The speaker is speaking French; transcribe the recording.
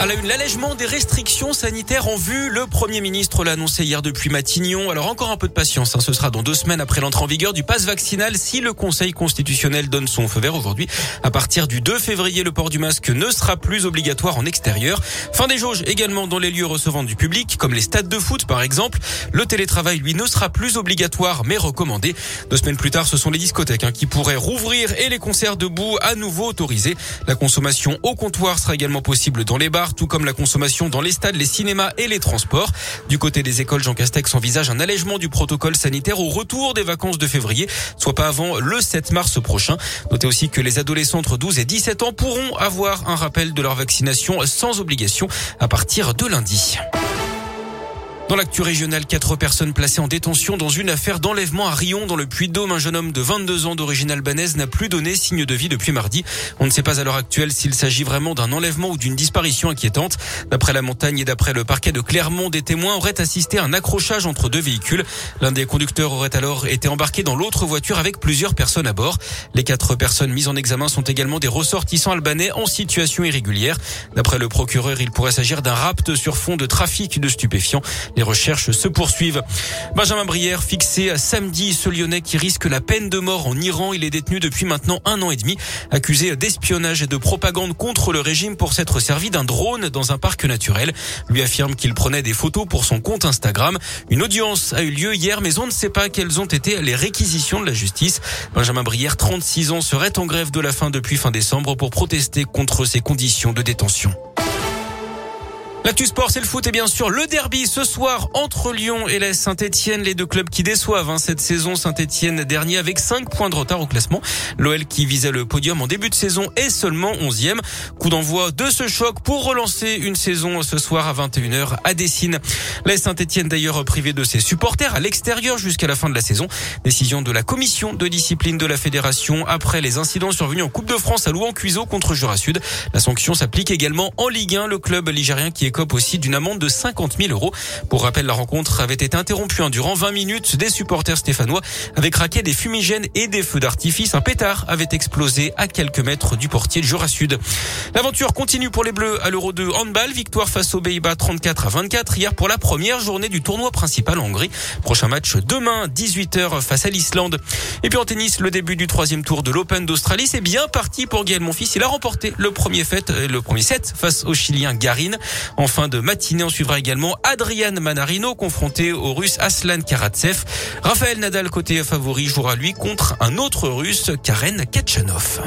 À l'allègement des restrictions sanitaires en vue. Le Premier ministre l'a annoncé hier depuis Matignon. Alors encore un peu de patience. Hein. Ce sera dans deux semaines après l'entrée en vigueur du pass vaccinal si le Conseil constitutionnel donne son feu vert aujourd'hui. À partir du 2 février, le port du masque ne sera plus obligatoire en extérieur. Fin des jauges également dans les lieux recevant du public, comme les stades de foot par exemple. Le télétravail, lui, ne sera plus obligatoire mais recommandé. Deux semaines plus tard, ce sont les discothèques hein, qui pourraient rouvrir et les concerts debout à nouveau autorisés. La consommation au comptoir sera également possible dans les bars tout comme la consommation dans les stades, les cinémas et les transports. Du côté des écoles, Jean Castex envisage un allègement du protocole sanitaire au retour des vacances de février, soit pas avant le 7 mars prochain. Notez aussi que les adolescents entre 12 et 17 ans pourront avoir un rappel de leur vaccination sans obligation à partir de lundi. Dans l'actu régionale, quatre personnes placées en détention dans une affaire d'enlèvement à Rion, dans le Puy-de-Dôme. Un jeune homme de 22 ans d'origine albanaise n'a plus donné signe de vie depuis mardi. On ne sait pas à l'heure actuelle s'il s'agit vraiment d'un enlèvement ou d'une disparition inquiétante. D'après la montagne et d'après le parquet de Clermont, des témoins auraient assisté à un accrochage entre deux véhicules. L'un des conducteurs aurait alors été embarqué dans l'autre voiture avec plusieurs personnes à bord. Les quatre personnes mises en examen sont également des ressortissants albanais en situation irrégulière. D'après le procureur, il pourrait s'agir d'un rapt sur fond de trafic de stupéfiants. Les recherches se poursuivent. Benjamin Brière, fixé à samedi, ce Lyonnais qui risque la peine de mort en Iran. Il est détenu depuis maintenant un an et demi, accusé d'espionnage et de propagande contre le régime pour s'être servi d'un drone dans un parc naturel. Lui affirme qu'il prenait des photos pour son compte Instagram. Une audience a eu lieu hier, mais on ne sait pas quelles ont été les réquisitions de la justice. Benjamin Brière, 36 ans, serait en grève de la faim depuis fin décembre pour protester contre ces conditions de détention. L'actu sport, c'est le foot et bien sûr le derby ce soir entre Lyon et la Saint-Etienne. Les deux clubs qui déçoivent hein, cette saison. Saint-Etienne dernier avec 5 points de retard au classement. L'OL qui visait le podium en début de saison est seulement 11e. Coup d'envoi de ce choc pour relancer une saison ce soir à 21h à Dessine. La Saint-Etienne d'ailleurs privée de ses supporters à l'extérieur jusqu'à la fin de la saison. Décision de la commission de discipline de la fédération après les incidents survenus en Coupe de France à Louan-Cuiseau contre Jura Sud. La sanction s'applique également en Ligue 1. Le club ligérien qui est écope aussi d'une amende de 50 000 euros. Pour rappel, la rencontre avait été interrompue durant 20 minutes. Des supporters stéphanois avaient craqué des fumigènes et des feux d'artifice. Un pétard avait explosé à quelques mètres du portier de Jura Sud. L'aventure continue pour les Bleus à l'Euro 2 handball. Victoire face aux Pays-Bas 34 à 24 hier pour la première journée du tournoi principal en Hongrie. Prochain match demain 18h face à l'Islande. Et puis en tennis, le début du troisième tour de l'Open d'Australie, c'est bien parti pour Gaël Monfils. Il a remporté le premier, fait, euh, le premier set face au Chilien Garin. En fin de matinée, on suivra également Adrian Manarino confronté au russe Aslan Karatsev. Raphaël Nadal côté favori jouera lui contre un autre russe, Karen Kachanov.